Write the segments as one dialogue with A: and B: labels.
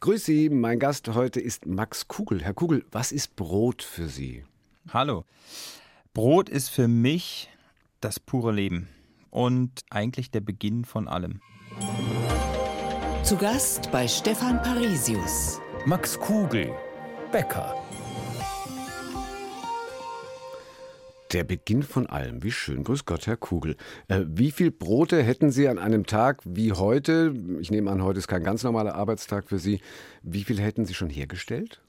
A: Grüß Sie, mein Gast heute ist Max Kugel. Herr Kugel, was ist Brot für Sie?
B: Hallo. Brot ist für mich das pure Leben und eigentlich der Beginn von allem.
C: Zu Gast bei Stefan Parisius.
D: Max Kugel, Bäcker.
A: Der Beginn von allem. Wie schön. Grüß Gott, Herr Kugel. Äh, wie viel Brote hätten Sie an einem Tag wie heute? Ich nehme an, heute ist kein ganz normaler Arbeitstag für Sie. Wie viel hätten Sie schon hergestellt?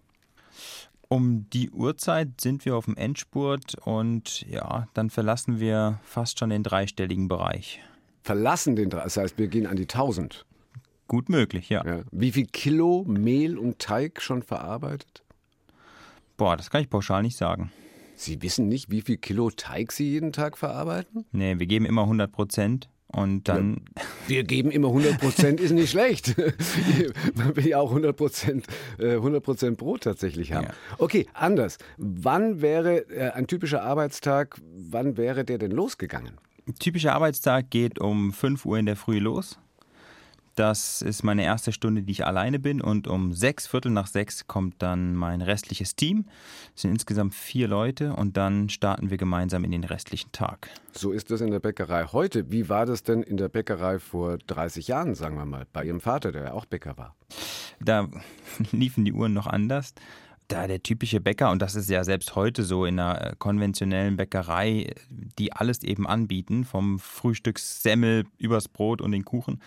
B: Um die Uhrzeit sind wir auf dem Endspurt und ja, dann verlassen wir fast schon den dreistelligen Bereich.
A: Verlassen den, das heißt, wir gehen an die 1000.
B: Gut möglich, ja.
A: ja. Wie viel Kilo Mehl und Teig schon verarbeitet?
B: Boah, das kann ich pauschal nicht sagen.
A: Sie wissen nicht, wie viel Kilo Teig Sie jeden Tag verarbeiten?
B: Nee, wir geben immer 100 Prozent. Und dann.
A: Ja, wir geben immer 100 Prozent, ist nicht schlecht. Man will ja auch 100 Prozent 100 Prozent Brot tatsächlich haben. Ja. Okay, anders. Wann wäre äh, ein typischer Arbeitstag, wann wäre der denn losgegangen?
B: Ein typischer Arbeitstag geht um 5 Uhr in der Früh los. Das ist meine erste Stunde, die ich alleine bin. Und um sechs, Viertel nach sechs kommt dann mein restliches Team. Es sind insgesamt vier Leute und dann starten wir gemeinsam in den restlichen Tag.
A: So ist das in der Bäckerei heute. Wie war das denn in der Bäckerei vor 30 Jahren, sagen wir mal, bei Ihrem Vater, der ja auch Bäcker war?
B: Da liefen die Uhren noch anders da der typische Bäcker, und das ist ja selbst heute so in einer äh, konventionellen Bäckerei, die alles eben anbieten, vom Frühstückssemmel übers Brot und den Kuchen,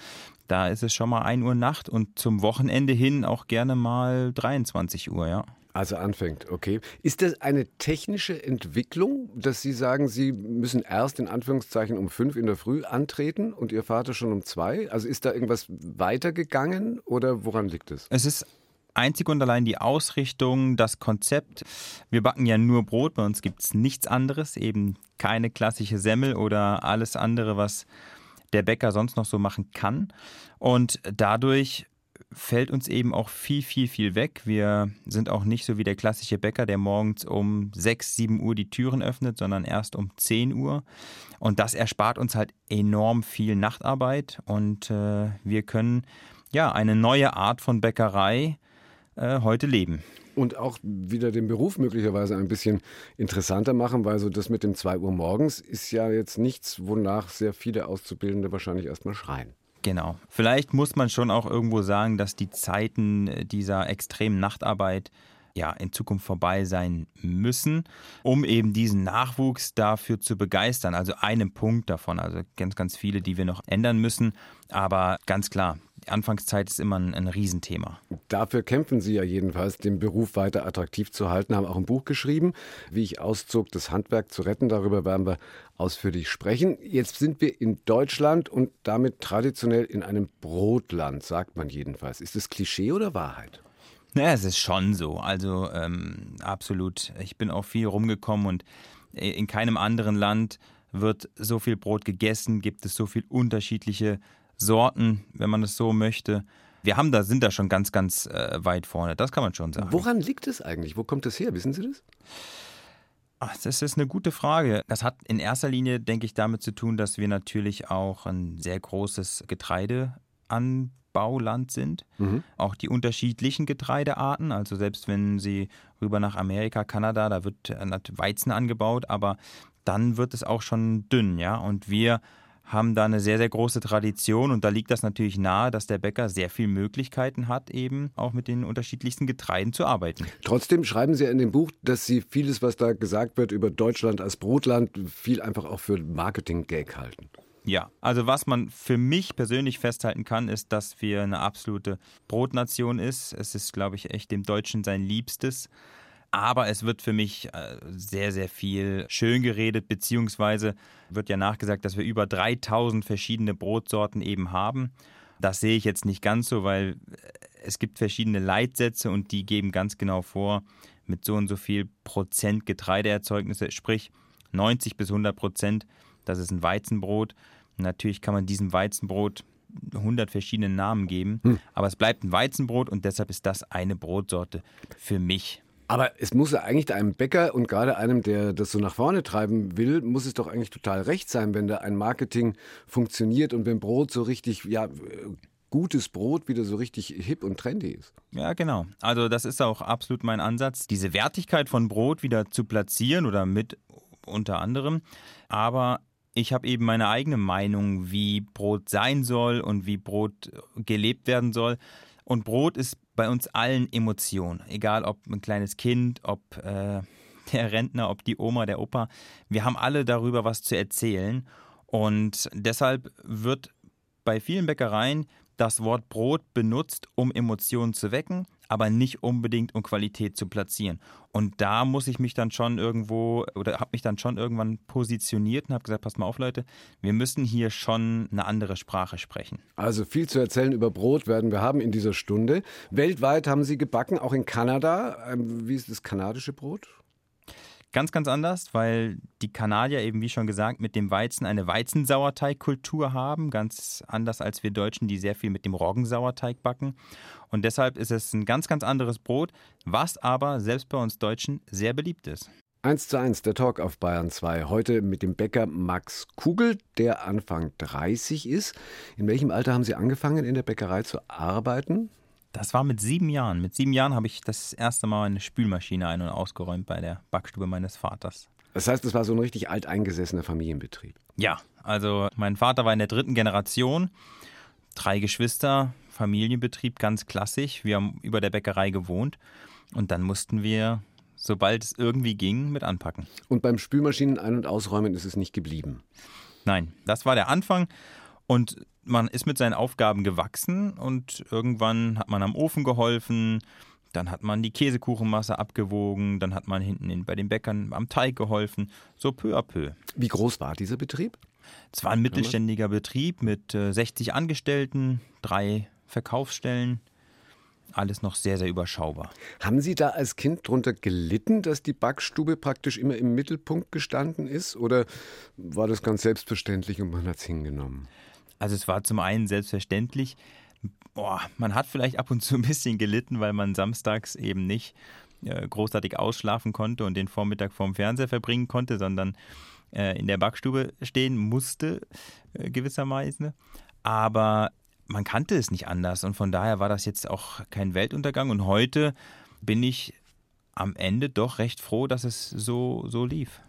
B: da ist es schon mal 1 Uhr Nacht und zum Wochenende hin auch gerne mal 23 Uhr, ja.
A: Also anfängt, okay. Ist das eine technische Entwicklung, dass Sie sagen, Sie müssen erst in Anführungszeichen um fünf in der Früh antreten und Ihr Vater schon um zwei? Also ist da irgendwas weitergegangen oder woran liegt es?
B: Es ist einzig und allein die Ausrichtung, das Konzept. Wir backen ja nur Brot, bei uns gibt es nichts anderes, eben keine klassische Semmel oder alles andere, was der Bäcker sonst noch so machen kann. Und dadurch fällt uns eben auch viel, viel, viel weg. Wir sind auch nicht so wie der klassische Bäcker, der morgens um 6, 7 Uhr die Türen öffnet, sondern erst um 10 Uhr. Und das erspart uns halt enorm viel Nachtarbeit und äh, wir können ja eine neue Art von Bäckerei äh, heute leben
A: und auch wieder den Beruf möglicherweise ein bisschen interessanter machen, weil so das mit dem 2 Uhr morgens ist ja jetzt nichts, wonach sehr viele Auszubildende wahrscheinlich erstmal schreien.
B: Genau. Vielleicht muss man schon auch irgendwo sagen, dass die Zeiten dieser extremen Nachtarbeit ja in Zukunft vorbei sein müssen, um eben diesen Nachwuchs dafür zu begeistern. Also einen Punkt davon, also ganz, ganz viele, die wir noch ändern müssen. Aber ganz klar, Anfangszeit ist immer ein, ein Riesenthema.
A: Dafür kämpfen Sie ja jedenfalls, den Beruf weiter attraktiv zu halten, haben auch ein Buch geschrieben, wie ich auszog, das Handwerk zu retten. Darüber werden wir ausführlich sprechen. Jetzt sind wir in Deutschland und damit traditionell in einem Brotland, sagt man jedenfalls. Ist das Klischee oder Wahrheit?
B: Naja, es ist schon so. Also ähm, absolut. Ich bin auch viel rumgekommen und in keinem anderen Land wird so viel Brot gegessen, gibt es so viel unterschiedliche Sorten, wenn man es so möchte. Wir haben da, sind da schon ganz, ganz äh, weit vorne. Das kann man schon sagen.
A: Woran liegt es eigentlich? Wo kommt es her? Wissen Sie das?
B: Ach, das ist eine gute Frage. Das hat in erster Linie, denke ich, damit zu tun, dass wir natürlich auch ein sehr großes Getreideanbauland sind. Mhm. Auch die unterschiedlichen Getreidearten. Also selbst wenn Sie rüber nach Amerika, Kanada, da wird Weizen angebaut, aber dann wird es auch schon dünn, ja. Und wir haben da eine sehr, sehr große Tradition und da liegt das natürlich nahe, dass der Bäcker sehr viele Möglichkeiten hat, eben auch mit den unterschiedlichsten Getreiden zu arbeiten.
A: Trotzdem schreiben Sie in dem Buch, dass Sie vieles, was da gesagt wird über Deutschland als Brotland, viel einfach auch für Marketing-Gag halten.
B: Ja, also was man für mich persönlich festhalten kann, ist, dass wir eine absolute Brotnation ist. Es ist, glaube ich, echt dem Deutschen sein Liebstes. Aber es wird für mich äh, sehr, sehr viel schön geredet, beziehungsweise wird ja nachgesagt, dass wir über 3000 verschiedene Brotsorten eben haben. Das sehe ich jetzt nicht ganz so, weil äh, es gibt verschiedene Leitsätze und die geben ganz genau vor, mit so und so viel Prozent Getreideerzeugnisse, sprich 90 bis 100 Prozent, das ist ein Weizenbrot. Natürlich kann man diesem Weizenbrot 100 verschiedene Namen geben, hm. aber es bleibt ein Weizenbrot und deshalb ist das eine Brotsorte für mich.
A: Aber es muss ja eigentlich einem Bäcker und gerade einem, der das so nach vorne treiben will, muss es doch eigentlich total recht sein, wenn da ein Marketing funktioniert und wenn Brot so richtig ja, gutes Brot wieder so richtig hip und trendy ist.
B: Ja, genau. Also das ist auch absolut mein Ansatz, diese Wertigkeit von Brot wieder zu platzieren oder mit unter anderem. Aber ich habe eben meine eigene Meinung, wie Brot sein soll und wie Brot gelebt werden soll. Und Brot ist bei uns allen Emotion, egal ob ein kleines Kind, ob äh, der Rentner, ob die Oma, der Opa. Wir haben alle darüber was zu erzählen. Und deshalb wird bei vielen Bäckereien das Wort Brot benutzt, um Emotionen zu wecken, aber nicht unbedingt um Qualität zu platzieren. Und da muss ich mich dann schon irgendwo oder habe mich dann schon irgendwann positioniert und habe gesagt, pass mal auf Leute, wir müssen hier schon eine andere Sprache sprechen.
A: Also viel zu erzählen über Brot werden wir haben in dieser Stunde. Weltweit haben Sie gebacken, auch in Kanada. Ähm, wie ist das kanadische Brot?
B: Ganz, ganz anders, weil die Kanadier eben, wie schon gesagt, mit dem Weizen eine Weizensauerteigkultur haben. Ganz anders als wir Deutschen, die sehr viel mit dem Roggensauerteig backen. Und deshalb ist es ein ganz, ganz anderes Brot, was aber selbst bei uns Deutschen sehr beliebt ist.
A: 1 zu 1, der Talk auf Bayern 2. Heute mit dem Bäcker Max Kugel, der Anfang 30 ist. In welchem Alter haben Sie angefangen, in der Bäckerei zu arbeiten?
B: Das war mit sieben Jahren. Mit sieben Jahren habe ich das erste Mal eine Spülmaschine ein- und ausgeräumt bei der Backstube meines Vaters.
A: Das heißt, es war so ein richtig alteingesessener Familienbetrieb.
B: Ja, also mein Vater war in der dritten Generation, drei Geschwister, Familienbetrieb, ganz klassisch. Wir haben über der Bäckerei gewohnt und dann mussten wir, sobald es irgendwie ging, mit anpacken.
A: Und beim Spülmaschinen ein- und ausräumen ist es nicht geblieben.
B: Nein, das war der Anfang und man ist mit seinen Aufgaben gewachsen und irgendwann hat man am Ofen geholfen, dann hat man die Käsekuchenmasse abgewogen, dann hat man hinten in, bei den Bäckern am Teig geholfen, so peu à peu.
A: Wie groß war dieser Betrieb?
B: Es war ein mittelständiger Betrieb mit äh, 60 Angestellten, drei Verkaufsstellen, alles noch sehr, sehr überschaubar.
A: Haben Sie da als Kind drunter gelitten, dass die Backstube praktisch immer im Mittelpunkt gestanden ist? Oder war das ganz selbstverständlich und man hat es hingenommen?
B: Also es war zum einen selbstverständlich, boah, man hat vielleicht ab und zu ein bisschen gelitten, weil man samstags eben nicht äh, großartig ausschlafen konnte und den Vormittag vorm Fernseher verbringen konnte, sondern äh, in der Backstube stehen musste, äh, gewissermaßen. Aber man kannte es nicht anders und von daher war das jetzt auch kein Weltuntergang. Und heute bin ich am Ende doch recht froh, dass es so, so lief.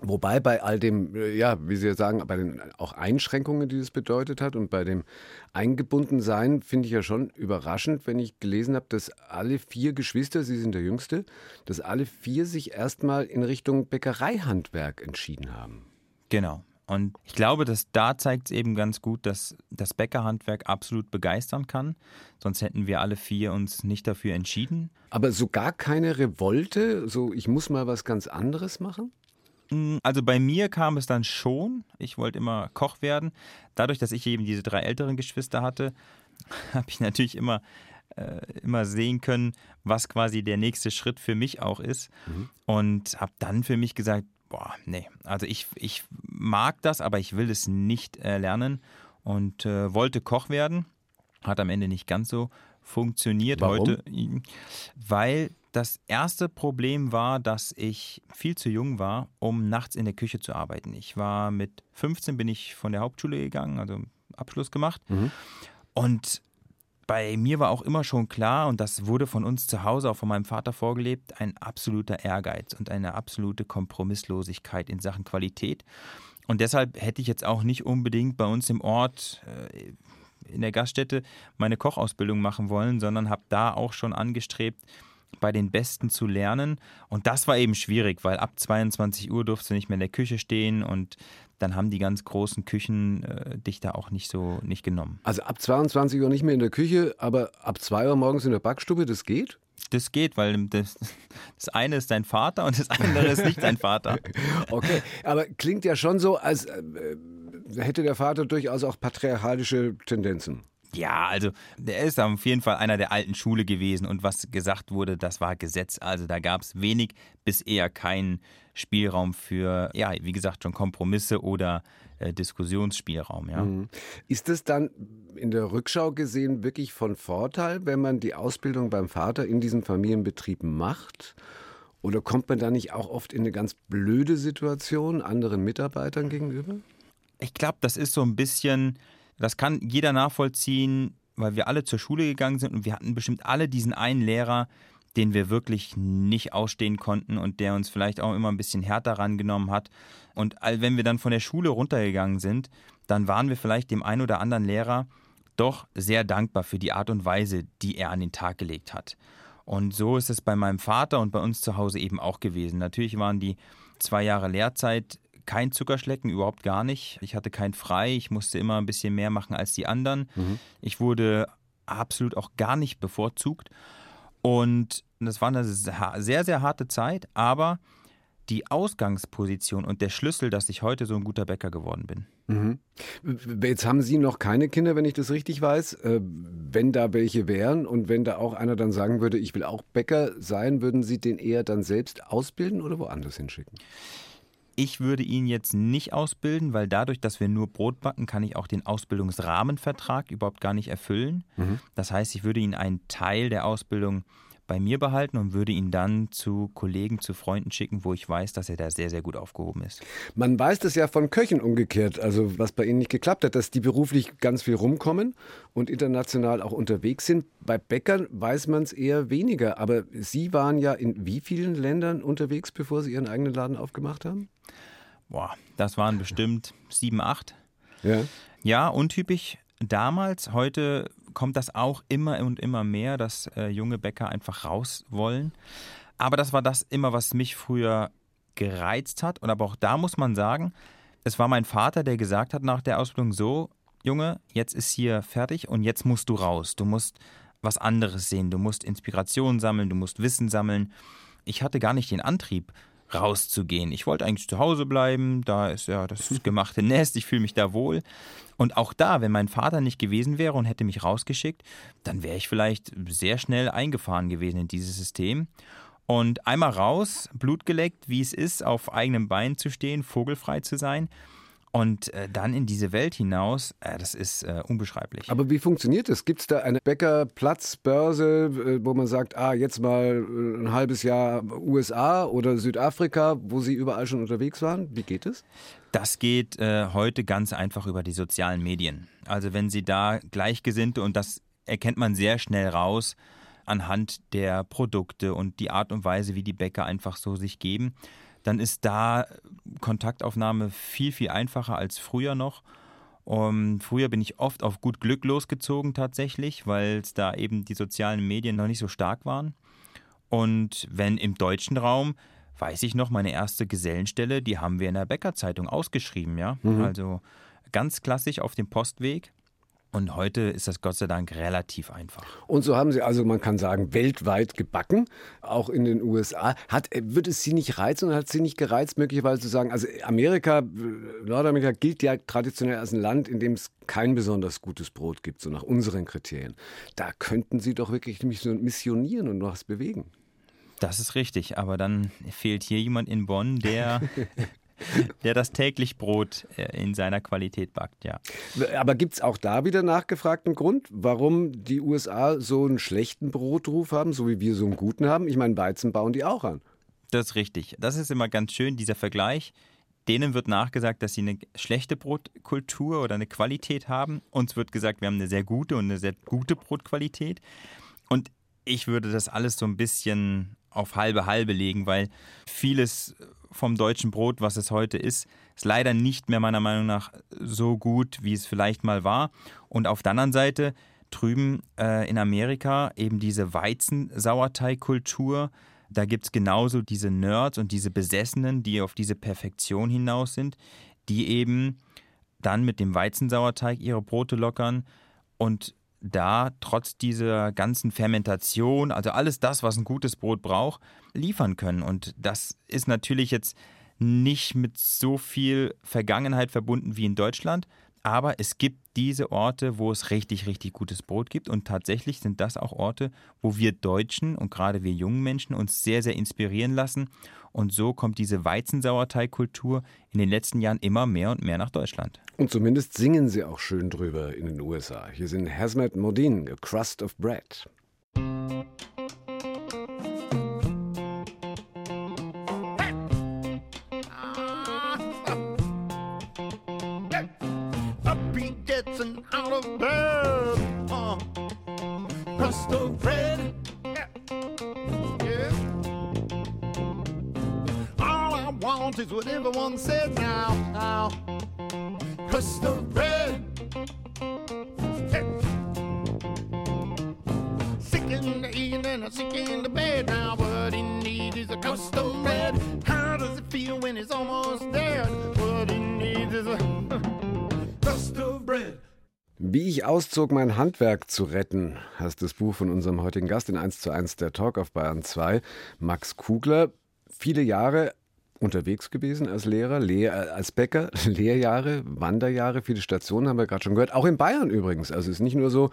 A: Wobei bei all dem, äh, ja, wie Sie sagen, bei den auch Einschränkungen, die das bedeutet hat und bei dem Eingebundensein, finde ich ja schon überraschend, wenn ich gelesen habe, dass alle vier Geschwister, Sie sind der Jüngste, dass alle vier sich erstmal in Richtung Bäckereihandwerk entschieden haben.
B: Genau. Und ich glaube, dass da zeigt es eben ganz gut, dass das Bäckerhandwerk absolut begeistern kann. Sonst hätten wir alle vier uns nicht dafür entschieden.
A: Aber so gar keine Revolte, so ich muss mal was ganz anderes machen?
B: Also bei mir kam es dann schon. Ich wollte immer Koch werden. Dadurch, dass ich eben diese drei älteren Geschwister hatte, habe ich natürlich immer, äh, immer sehen können, was quasi der nächste Schritt für mich auch ist. Mhm. Und habe dann für mich gesagt, boah, nee, also ich, ich mag das, aber ich will es nicht äh, lernen und äh, wollte Koch werden. Hat am Ende nicht ganz so funktioniert
A: Warum?
B: heute, weil das erste Problem war, dass ich viel zu jung war, um nachts in der Küche zu arbeiten. Ich war mit 15 bin ich von der Hauptschule gegangen, also Abschluss gemacht. Mhm. Und bei mir war auch immer schon klar, und das wurde von uns zu Hause, auch von meinem Vater vorgelebt, ein absoluter Ehrgeiz und eine absolute Kompromisslosigkeit in Sachen Qualität. Und deshalb hätte ich jetzt auch nicht unbedingt bei uns im Ort äh, in der Gaststätte meine Kochausbildung machen wollen, sondern habe da auch schon angestrebt, bei den Besten zu lernen. Und das war eben schwierig, weil ab 22 Uhr durfte du nicht mehr in der Küche stehen und dann haben die ganz großen Küchen äh, dich da auch nicht so nicht genommen.
A: Also ab 22 Uhr nicht mehr in der Küche, aber ab 2 Uhr morgens in der Backstube, das geht?
B: Das geht, weil das, das eine ist dein Vater und das andere ist nicht dein Vater.
A: okay, aber klingt ja schon so, als äh, hätte der Vater durchaus auch patriarchalische Tendenzen.
B: Ja, also der ist auf jeden Fall einer der alten Schule gewesen und was gesagt wurde, das war Gesetz. Also da gab es wenig bis eher keinen Spielraum für, ja, wie gesagt, schon Kompromisse oder äh, Diskussionsspielraum. Ja. Mhm.
A: Ist es dann in der Rückschau gesehen wirklich von Vorteil, wenn man die Ausbildung beim Vater in diesem Familienbetrieb macht? Oder kommt man da nicht auch oft in eine ganz blöde Situation anderen Mitarbeitern gegenüber?
B: Ich glaube, das ist so ein bisschen das kann jeder nachvollziehen, weil wir alle zur Schule gegangen sind und wir hatten bestimmt alle diesen einen Lehrer, den wir wirklich nicht ausstehen konnten und der uns vielleicht auch immer ein bisschen härter rangenommen hat. Und wenn wir dann von der Schule runtergegangen sind, dann waren wir vielleicht dem einen oder anderen Lehrer doch sehr dankbar für die Art und Weise, die er an den Tag gelegt hat. Und so ist es bei meinem Vater und bei uns zu Hause eben auch gewesen. Natürlich waren die zwei Jahre Lehrzeit kein Zuckerschlecken, überhaupt gar nicht. Ich hatte kein Frei, ich musste immer ein bisschen mehr machen als die anderen. Mhm. Ich wurde absolut auch gar nicht bevorzugt. Und das war eine sehr, sehr harte Zeit, aber die Ausgangsposition und der Schlüssel, dass ich heute so ein guter Bäcker geworden bin.
A: Mhm. Jetzt haben Sie noch keine Kinder, wenn ich das richtig weiß. Äh, wenn da welche wären und wenn da auch einer dann sagen würde, ich will auch Bäcker sein, würden Sie den eher dann selbst ausbilden oder woanders hinschicken?
B: Ich würde ihn jetzt nicht ausbilden, weil dadurch, dass wir nur Brot backen, kann ich auch den Ausbildungsrahmenvertrag überhaupt gar nicht erfüllen. Mhm. Das heißt, ich würde ihn einen Teil der Ausbildung bei mir behalten und würde ihn dann zu Kollegen, zu Freunden schicken, wo ich weiß, dass er da sehr, sehr gut aufgehoben ist.
A: Man weiß das ja von Köchen umgekehrt, also was bei Ihnen nicht geklappt hat, dass die beruflich ganz viel rumkommen und international auch unterwegs sind. Bei Bäckern weiß man es eher weniger, aber Sie waren ja in wie vielen Ländern unterwegs, bevor Sie Ihren eigenen Laden aufgemacht haben?
B: Boah, das waren bestimmt sieben, acht.
A: Ja.
B: Ja, untypisch damals. Heute kommt das auch immer und immer mehr, dass äh, junge Bäcker einfach raus wollen. Aber das war das immer, was mich früher gereizt hat. Und aber auch da muss man sagen, es war mein Vater, der gesagt hat nach der Ausbildung so, Junge, jetzt ist hier fertig und jetzt musst du raus. Du musst was anderes sehen, du musst Inspiration sammeln, du musst Wissen sammeln. Ich hatte gar nicht den Antrieb, rauszugehen. Ich wollte eigentlich zu Hause bleiben, da ist ja das gemachte Nest, ich fühle mich da wohl. Und auch da, wenn mein Vater nicht gewesen wäre und hätte mich rausgeschickt, dann wäre ich vielleicht sehr schnell eingefahren gewesen in dieses System. Und einmal raus, Blut geleckt, wie es ist, auf eigenem Bein zu stehen, vogelfrei zu sein, und äh, dann in diese Welt hinaus, äh, das ist äh, unbeschreiblich.
A: Aber wie funktioniert das? Gibt es da eine Bäckerplatzbörse, äh, wo man sagt, ah, jetzt mal äh, ein halbes Jahr USA oder Südafrika, wo Sie überall schon unterwegs waren? Wie geht es?
B: Das geht äh, heute ganz einfach über die sozialen Medien. Also wenn Sie da Gleichgesinnte, und das erkennt man sehr schnell raus, anhand der Produkte und die Art und Weise, wie die Bäcker einfach so sich geben, dann ist da Kontaktaufnahme viel, viel einfacher als früher noch. Um, früher bin ich oft auf gut Glück losgezogen tatsächlich, weil da eben die sozialen Medien noch nicht so stark waren. Und wenn im deutschen Raum, weiß ich noch, meine erste Gesellenstelle, die haben wir in der Bäckerzeitung ausgeschrieben, ja. Mhm. Also ganz klassisch auf dem Postweg. Und heute ist das Gott sei Dank relativ einfach.
A: Und so haben Sie also, man kann sagen, weltweit gebacken, auch in den USA. Hat, äh, wird es Sie nicht reizen oder hat Sie nicht gereizt, möglicherweise zu sagen, also Amerika, äh, Nordamerika gilt ja traditionell als ein Land, in dem es kein besonders gutes Brot gibt, so nach unseren Kriterien. Da könnten Sie doch wirklich missionieren und noch was bewegen.
B: Das ist richtig, aber dann fehlt hier jemand in Bonn, der der das täglich Brot äh, in seiner Qualität backt, ja.
A: Aber gibt es auch da wieder nachgefragten Grund, warum die USA so einen schlechten Brotruf haben, so wie wir so einen guten haben? Ich meine, Weizen bauen die auch an.
B: Das ist richtig. Das ist immer ganz schön, dieser Vergleich. Denen wird nachgesagt, dass sie eine schlechte Brotkultur oder eine Qualität haben. Uns wird gesagt, wir haben eine sehr gute und eine sehr gute Brotqualität. Und ich würde das alles so ein bisschen auf halbe halbe legen, weil vieles vom deutschen Brot, was es heute ist, ist leider nicht mehr meiner Meinung nach so gut, wie es vielleicht mal war. Und auf der anderen Seite drüben äh, in Amerika eben diese Weizensauerteigkultur. Da gibt es genauso diese Nerds und diese Besessenen, die auf diese Perfektion hinaus sind, die eben dann mit dem Weizensauerteig ihre Brote lockern und da trotz dieser ganzen Fermentation, also alles das, was ein gutes Brot braucht, liefern können. Und das ist natürlich jetzt nicht mit so viel Vergangenheit verbunden wie in Deutschland, aber es gibt diese Orte, wo es richtig, richtig gutes Brot gibt. Und tatsächlich sind das auch Orte, wo wir Deutschen und gerade wir jungen Menschen uns sehr, sehr inspirieren lassen. Und so kommt diese Weizensauerteigkultur in den letzten Jahren immer mehr und mehr nach Deutschland.
A: Und zumindest singen sie auch schön drüber in den USA. Hier sind Hazmat Modin, A Crust of Bread.
E: Is what everyone said now. Now, crust of bread. Hey. Sick in the evening, sick in the bed. Now, what he needs is a crust of bread. How does it feel when it's almost dead? What he needs is a crust of bread.
A: Wie ich auszog, mein Handwerk zu retten, heißt das Buch von unserem heutigen Gast in 1 zu 1 der Talk auf Bayern 2, Max Kugler. Viele Jahre unterwegs gewesen als Lehrer, Lehr äh, als Bäcker, Lehrjahre, Wanderjahre, viele Stationen haben wir gerade schon gehört. Auch in Bayern übrigens. Also es ist nicht nur so,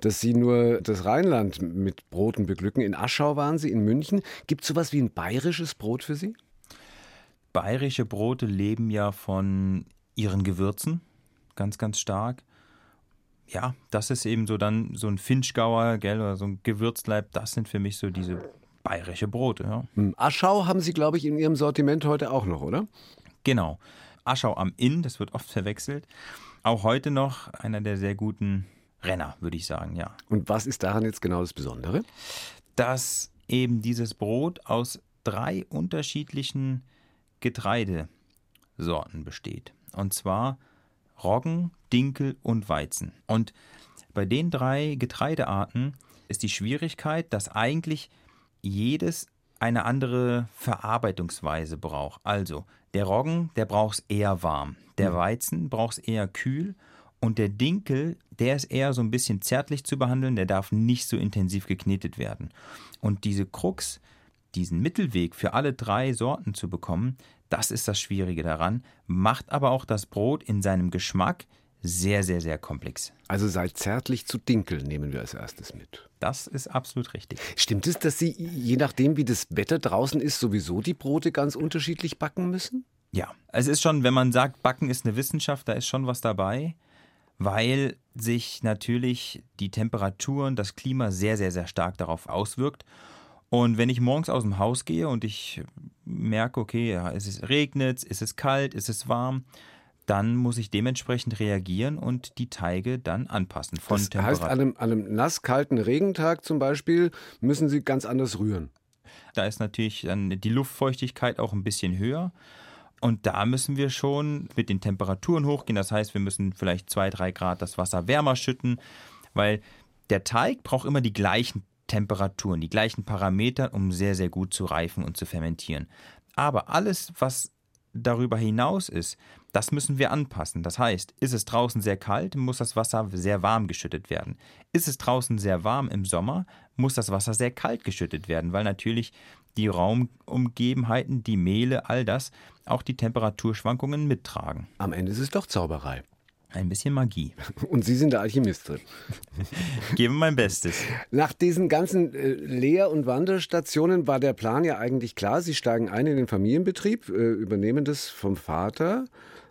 A: dass Sie nur das Rheinland mit Broten beglücken. In Aschau waren Sie, in München. Gibt es sowas wie ein bayerisches Brot für Sie?
B: Bayerische Brote leben ja von ihren Gewürzen, ganz, ganz stark. Ja, das ist eben so dann so ein Finchgauer, gell, oder so ein Gewürzleib, das sind für mich so diese bayerische Brote, ja.
A: Hm, Aschau haben Sie, glaube ich, in Ihrem Sortiment heute auch noch, oder?
B: Genau. Aschau am Inn, das wird oft verwechselt. Auch heute noch einer der sehr guten Renner, würde ich sagen, ja.
A: Und was ist daran jetzt genau das Besondere?
B: Dass eben dieses Brot aus drei unterschiedlichen Getreidesorten besteht. Und zwar Roggen, Dinkel und Weizen. Und bei den drei Getreidearten ist die Schwierigkeit, dass eigentlich jedes eine andere Verarbeitungsweise braucht. Also der Roggen, der braucht es eher warm, der Weizen braucht es eher kühl und der Dinkel, der ist eher so ein bisschen zärtlich zu behandeln, der darf nicht so intensiv geknetet werden. Und diese Krux, diesen Mittelweg für alle drei Sorten zu bekommen, das ist das Schwierige daran, macht aber auch das Brot in seinem Geschmack sehr, sehr, sehr komplex.
A: Also sei zärtlich zu Dinkel nehmen wir als erstes mit.
B: Das ist absolut richtig.
A: Stimmt es, dass Sie, je nachdem wie das Wetter draußen ist, sowieso die Brote ganz unterschiedlich backen müssen?
B: Ja, es ist schon, wenn man sagt, Backen ist eine Wissenschaft, da ist schon was dabei, weil sich natürlich die Temperaturen, das Klima sehr, sehr, sehr stark darauf auswirkt. Und wenn ich morgens aus dem Haus gehe und ich merke, okay, ja, ist es regnet, ist es kalt, ist es warm, dann muss ich dementsprechend reagieren und die Teige dann anpassen. Von
A: das heißt, an einem, an einem nasskalten Regentag zum Beispiel müssen Sie ganz anders rühren.
B: Da ist natürlich dann die Luftfeuchtigkeit auch ein bisschen höher. Und da müssen wir schon mit den Temperaturen hochgehen. Das heißt, wir müssen vielleicht zwei, drei Grad das Wasser wärmer schütten, weil der Teig braucht immer die gleichen Temperaturen, die gleichen Parameter, um sehr, sehr gut zu reifen und zu fermentieren. Aber alles, was darüber hinaus ist, das müssen wir anpassen. Das heißt, ist es draußen sehr kalt, muss das Wasser sehr warm geschüttet werden. Ist es draußen sehr warm im Sommer, muss das Wasser sehr kalt geschüttet werden, weil natürlich die Raumumgebenheiten, die Mehle, all das auch die Temperaturschwankungen mittragen.
A: Am Ende ist es doch Zauberei.
B: Ein bisschen Magie.
A: Und Sie sind der Alchemist drin.
B: Gebe mein Bestes.
A: Nach diesen ganzen äh, Lehr- und Wanderstationen war der Plan ja eigentlich klar. Sie steigen ein in den Familienbetrieb, äh, übernehmen das vom Vater.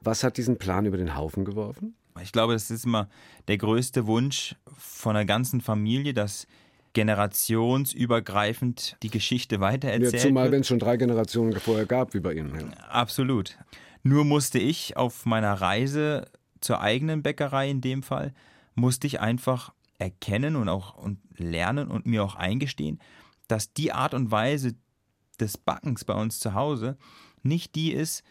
A: Was hat diesen Plan über den Haufen geworfen?
B: Ich glaube, es ist immer der größte Wunsch von der ganzen Familie, dass generationsübergreifend die Geschichte weitererzählt
A: ja, zumal wenn es schon drei Generationen vorher gab, wie bei Ihnen. Ja.
B: Absolut. Nur musste ich auf meiner Reise zur eigenen Bäckerei in dem Fall, musste ich einfach erkennen und auch und lernen und mir auch eingestehen, dass die Art und Weise des Backens bei uns zu Hause nicht die ist,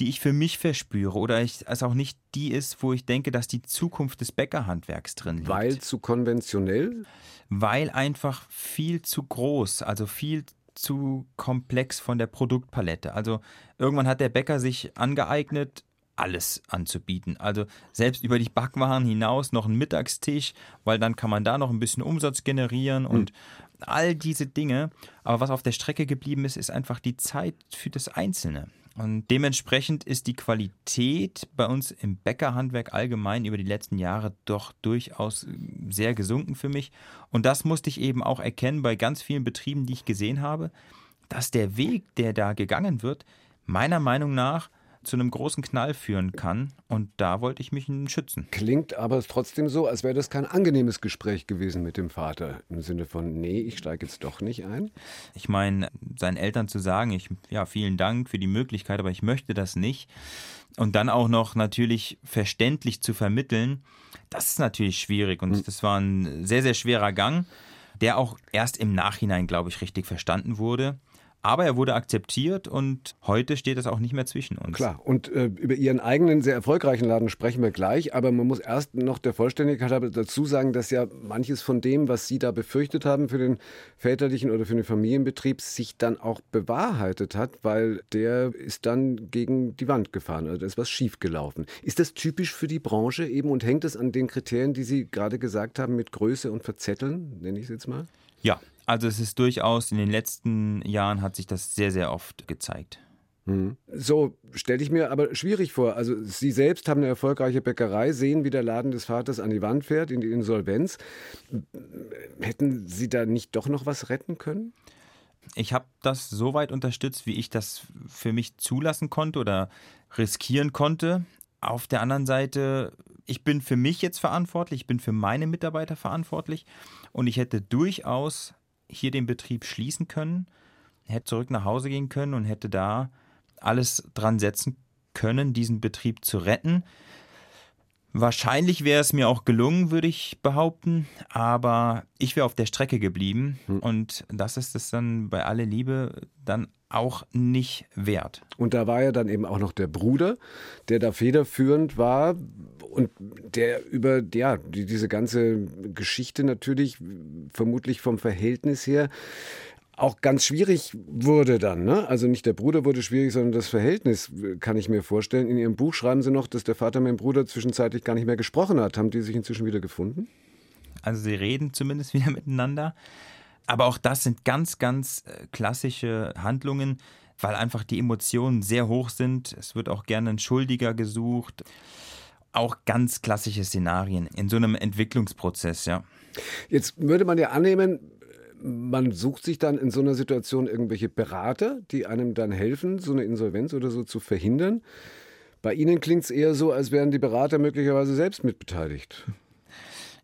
B: die ich für mich verspüre oder ich, es auch nicht die ist, wo ich denke, dass die Zukunft des Bäckerhandwerks drin liegt.
A: Weil zu konventionell?
B: Weil einfach viel zu groß, also viel zu komplex von der Produktpalette. Also irgendwann hat der Bäcker sich angeeignet, alles anzubieten. Also selbst über die Backwaren hinaus noch einen Mittagstisch, weil dann kann man da noch ein bisschen Umsatz generieren und mhm. all diese Dinge. Aber was auf der Strecke geblieben ist, ist einfach die Zeit für das Einzelne. Und dementsprechend ist die Qualität bei uns im Bäckerhandwerk allgemein über die letzten Jahre doch durchaus sehr gesunken für mich. Und das musste ich eben auch erkennen bei ganz vielen Betrieben, die ich gesehen habe, dass der Weg, der da gegangen wird, meiner Meinung nach zu einem großen Knall führen kann. Und da wollte ich mich schützen.
A: Klingt aber trotzdem so, als wäre das kein angenehmes Gespräch gewesen mit dem Vater. Im Sinne von, nee, ich steige jetzt doch nicht ein.
B: Ich meine, seinen Eltern zu sagen, ich, ja, vielen Dank für die Möglichkeit, aber ich möchte das nicht. Und dann auch noch natürlich verständlich zu vermitteln, das ist natürlich schwierig. Und das war ein sehr, sehr schwerer Gang, der auch erst im Nachhinein, glaube ich, richtig verstanden wurde. Aber er wurde akzeptiert und heute steht es auch nicht mehr zwischen uns.
A: Klar, und äh, über Ihren eigenen sehr erfolgreichen Laden sprechen wir gleich, aber man muss erst noch der Vollständigkeit dazu sagen, dass ja manches von dem, was Sie da befürchtet haben für den väterlichen oder für den Familienbetrieb, sich dann auch bewahrheitet hat, weil der ist dann gegen die Wand gefahren, also da ist was schiefgelaufen. Ist das typisch für die Branche eben und hängt es an den Kriterien, die Sie gerade gesagt haben, mit Größe und Verzetteln, nenne ich es jetzt mal?
B: Ja, also es ist durchaus, in den letzten Jahren hat sich das sehr, sehr oft gezeigt.
A: So stelle ich mir aber schwierig vor. Also Sie selbst haben eine erfolgreiche Bäckerei, sehen, wie der Laden des Vaters an die Wand fährt, in die Insolvenz. Hätten Sie da nicht doch noch was retten können?
B: Ich habe das so weit unterstützt, wie ich das für mich zulassen konnte oder riskieren konnte. Auf der anderen Seite, ich bin für mich jetzt verantwortlich, ich bin für meine Mitarbeiter verantwortlich und ich hätte durchaus hier den Betrieb schließen können, hätte zurück nach Hause gehen können und hätte da alles dran setzen können, diesen Betrieb zu retten. Wahrscheinlich wäre es mir auch gelungen, würde ich behaupten, aber ich wäre auf der Strecke geblieben und das ist es dann bei aller Liebe dann auch nicht wert.
A: Und da war ja dann eben auch noch der Bruder, der da federführend war und der über ja, die, diese ganze Geschichte natürlich vermutlich vom Verhältnis her auch ganz schwierig wurde dann. Ne? Also nicht der Bruder wurde schwierig, sondern das Verhältnis kann ich mir vorstellen. In Ihrem Buch schreiben Sie noch, dass der Vater mit dem Bruder zwischenzeitlich gar nicht mehr gesprochen hat. Haben die sich inzwischen wieder gefunden?
B: Also sie reden zumindest wieder miteinander. Aber auch das sind ganz, ganz äh, klassische Handlungen, weil einfach die Emotionen sehr hoch sind. Es wird auch gerne ein Schuldiger gesucht. Auch ganz klassische Szenarien in so einem Entwicklungsprozess, ja.
A: Jetzt würde man ja annehmen, man sucht sich dann in so einer Situation irgendwelche Berater, die einem dann helfen, so eine Insolvenz oder so zu verhindern. Bei Ihnen klingt es eher so, als wären die Berater möglicherweise selbst mitbeteiligt.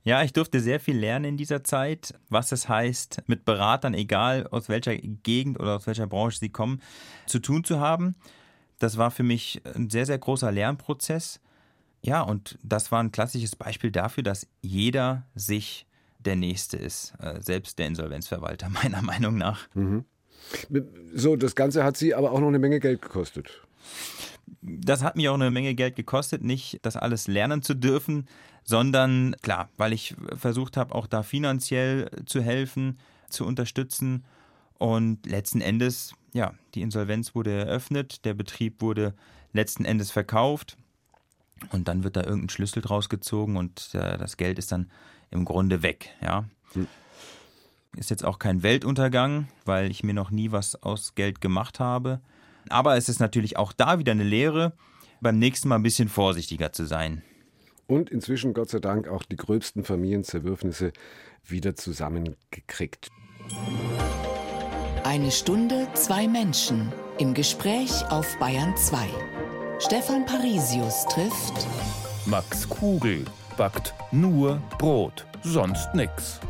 B: Ja, ich durfte sehr viel lernen in dieser Zeit, was es heißt, mit Beratern, egal aus welcher Gegend oder aus welcher Branche sie kommen, zu tun zu haben. Das war für mich ein sehr, sehr großer Lernprozess. Ja, und das war ein klassisches Beispiel dafür, dass jeder sich der Nächste ist, äh, selbst der Insolvenzverwalter, meiner Meinung nach.
A: So, das Ganze hat Sie aber auch noch eine Menge Geld gekostet.
B: Das hat mich auch eine Menge Geld gekostet, nicht das alles lernen zu dürfen, sondern klar, weil ich versucht habe, auch da finanziell zu helfen, zu unterstützen. Und letzten Endes, ja, die Insolvenz wurde eröffnet, der Betrieb wurde letzten Endes verkauft und dann wird da irgendein Schlüssel draus gezogen und äh, das Geld ist dann im Grunde weg, ja. Ist jetzt auch kein Weltuntergang, weil ich mir noch nie was aus Geld gemacht habe. Aber es ist natürlich auch da wieder eine Lehre, beim nächsten Mal ein bisschen vorsichtiger zu sein.
A: Und inzwischen, Gott sei Dank, auch die gröbsten Familienzerwürfnisse wieder zusammengekriegt.
C: Eine Stunde, zwei Menschen im Gespräch auf Bayern 2. Stefan Parisius trifft
D: Max Kugel backt nur Brot, sonst nix.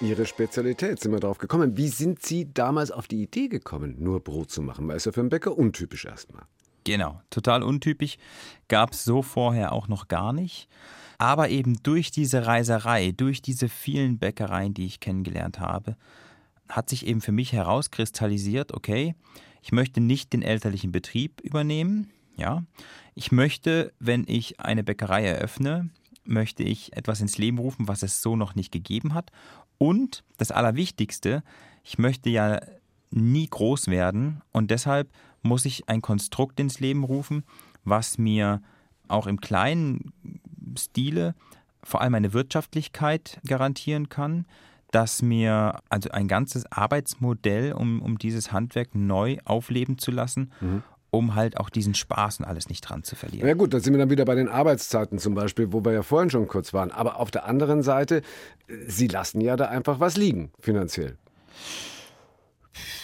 A: Ihre Spezialität, sind wir drauf gekommen. Wie sind Sie damals auf die Idee gekommen, nur Brot zu machen? Weil es ja für einen Bäcker untypisch erstmal.
B: Genau, total untypisch. Gab es so vorher auch noch gar nicht. Aber eben durch diese Reiserei, durch diese vielen Bäckereien, die ich kennengelernt habe, hat sich eben für mich herauskristallisiert, okay, ich möchte nicht den elterlichen Betrieb übernehmen, ja. Ich möchte, wenn ich eine Bäckerei eröffne, möchte ich etwas ins Leben rufen, was es so noch nicht gegeben hat. Und das Allerwichtigste, ich möchte ja nie groß werden und deshalb muss ich ein Konstrukt ins Leben rufen, was mir auch im kleinen Stile vor allem eine Wirtschaftlichkeit garantieren kann, dass mir also ein ganzes Arbeitsmodell, um, um dieses Handwerk neu aufleben zu lassen, um halt auch diesen Spaß und alles nicht dran zu verlieren.
A: Ja gut, da sind wir dann wieder bei den Arbeitszeiten zum Beispiel, wo wir ja vorhin schon kurz waren. Aber auf der anderen Seite, Sie lassen ja da einfach was liegen, finanziell.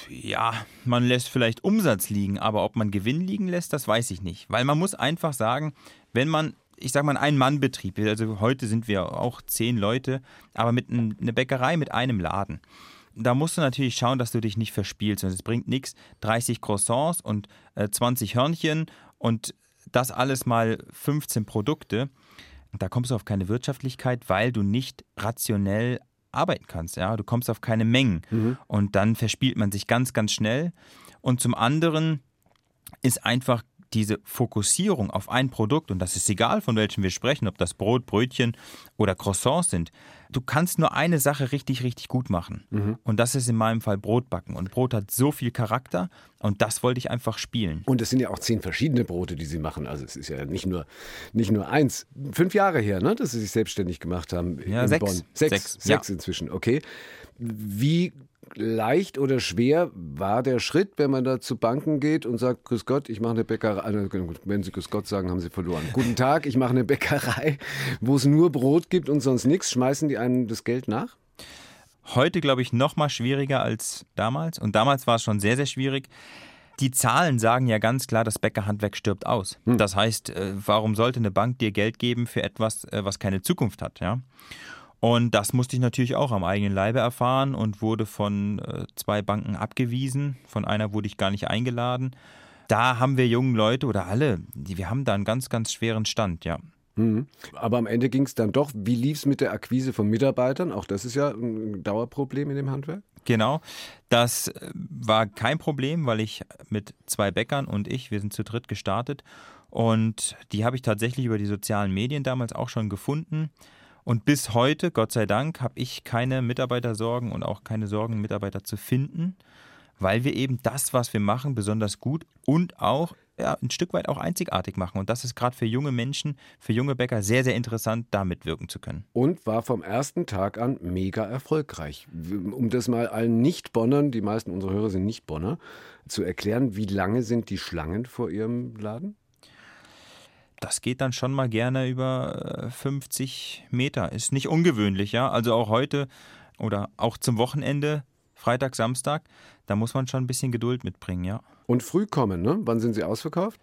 B: Ja, man lässt vielleicht Umsatz liegen, aber ob man Gewinn liegen lässt, das weiß ich nicht. Weil man muss einfach sagen, wenn man, ich sag mal, ein Ein-Mann-Betrieb, also heute sind wir auch zehn Leute, aber mit ein, eine Bäckerei mit einem Laden. Da musst du natürlich schauen, dass du dich nicht verspielst. Und es bringt nichts, 30 Croissants und äh, 20 Hörnchen und das alles mal 15 Produkte. Da kommst du auf keine Wirtschaftlichkeit, weil du nicht rationell arbeiten kannst. Ja? Du kommst auf keine Mengen. Mhm. Und dann verspielt man sich ganz, ganz schnell. Und zum anderen ist einfach diese Fokussierung auf ein Produkt, und das ist egal, von welchem wir sprechen, ob das Brot, Brötchen oder Croissants sind, du kannst nur eine Sache richtig, richtig gut machen. Mhm. Und das ist in meinem Fall Brotbacken. Und Brot hat so viel Charakter und das wollte ich einfach spielen.
A: Und es sind ja auch zehn verschiedene Brote, die Sie machen. Also es ist ja nicht nur, nicht nur eins. Fünf Jahre her, ne, dass Sie sich selbstständig gemacht haben
B: ja, in sechs.
A: Bonn. Sechs, sechs, sechs ja. inzwischen, okay. Wie leicht oder schwer war der Schritt, wenn man da zu Banken geht und sagt, Grüß Gott, ich mache eine Bäckerei, also wenn Sie Grüß Gott sagen, haben Sie verloren. Guten Tag, ich mache eine Bäckerei, wo es nur Brot gibt und sonst nichts. Schmeißen die einen das Geld nach?
B: Heute, glaube ich, noch mal schwieriger als damals. Und damals war es schon sehr, sehr schwierig. Die Zahlen sagen ja ganz klar, das Bäckerhandwerk stirbt aus. Hm. Das heißt, äh, warum sollte eine Bank dir Geld geben für etwas, äh, was keine Zukunft hat? Ja? Und das musste ich natürlich auch am eigenen Leibe erfahren und wurde von äh, zwei Banken abgewiesen. Von einer wurde ich gar nicht eingeladen. Da haben wir jungen Leute oder alle, die, wir haben da einen ganz, ganz schweren Stand, ja.
A: Mhm. Aber am Ende ging es dann doch. Wie lief es mit der Akquise von Mitarbeitern? Auch das ist ja ein Dauerproblem in dem Handwerk.
B: Genau, das äh, war kein Problem, weil ich mit zwei Bäckern und ich, wir sind zu dritt gestartet und die habe ich tatsächlich über die sozialen Medien damals auch schon gefunden. Und bis heute, Gott sei Dank, habe ich keine Mitarbeitersorgen und auch keine Sorgen, Mitarbeiter zu finden, weil wir eben das, was wir machen, besonders gut und auch ja, ein Stück weit auch einzigartig machen. Und das ist gerade für junge Menschen, für junge Bäcker sehr, sehr interessant, da mitwirken zu können.
A: Und war vom ersten Tag an mega erfolgreich. Um das mal allen Nicht-Bonnern, die meisten unserer Hörer sind Nicht-Bonner, zu erklären, wie lange sind die Schlangen vor Ihrem Laden?
B: Das geht dann schon mal gerne über 50 äh, Meter. Ist nicht ungewöhnlich, ja. Also auch heute oder auch zum Wochenende, Freitag, Samstag, da muss man schon ein bisschen Geduld mitbringen, ja.
A: Und früh kommen, ne? Wann sind Sie ausverkauft?